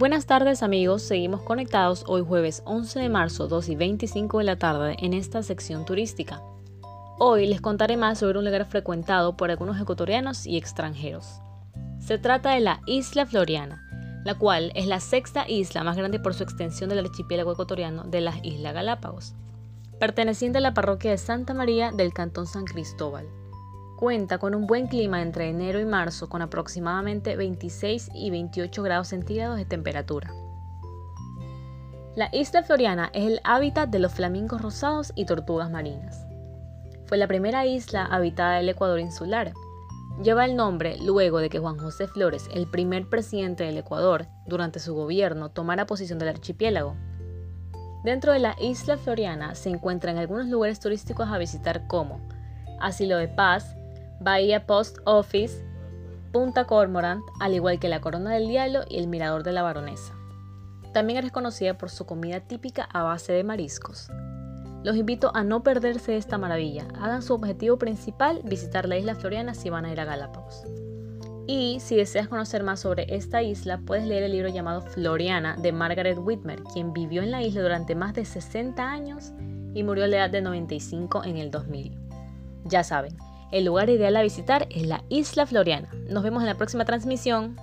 Buenas tardes amigos, seguimos conectados hoy jueves 11 de marzo 2 y 25 de la tarde en esta sección turística. Hoy les contaré más sobre un lugar frecuentado por algunos ecuatorianos y extranjeros. Se trata de la Isla Floriana, la cual es la sexta isla más grande por su extensión del archipiélago ecuatoriano de las Islas Galápagos, perteneciente a la parroquia de Santa María del Cantón San Cristóbal. Cuenta con un buen clima entre enero y marzo con aproximadamente 26 y 28 grados centígrados de temperatura. La isla Floriana es el hábitat de los flamingos rosados y tortugas marinas. Fue la primera isla habitada del Ecuador insular. Lleva el nombre luego de que Juan José Flores, el primer presidente del Ecuador, durante su gobierno, tomara posición del archipiélago. Dentro de la isla Floriana se encuentran algunos lugares turísticos a visitar como Asilo de Paz, Bahía Post Office, Punta Cormorant, al igual que la Corona del Diablo y el Mirador de la Baronesa. También es conocida por su comida típica a base de mariscos. Los invito a no perderse esta maravilla. Hagan su objetivo principal visitar la isla Floriana si van a ir a Galápagos. Y si deseas conocer más sobre esta isla, puedes leer el libro llamado Floriana de Margaret Whitmer, quien vivió en la isla durante más de 60 años y murió a la edad de 95 en el 2000. Ya saben, el lugar ideal a visitar es la Isla Floriana. Nos vemos en la próxima transmisión.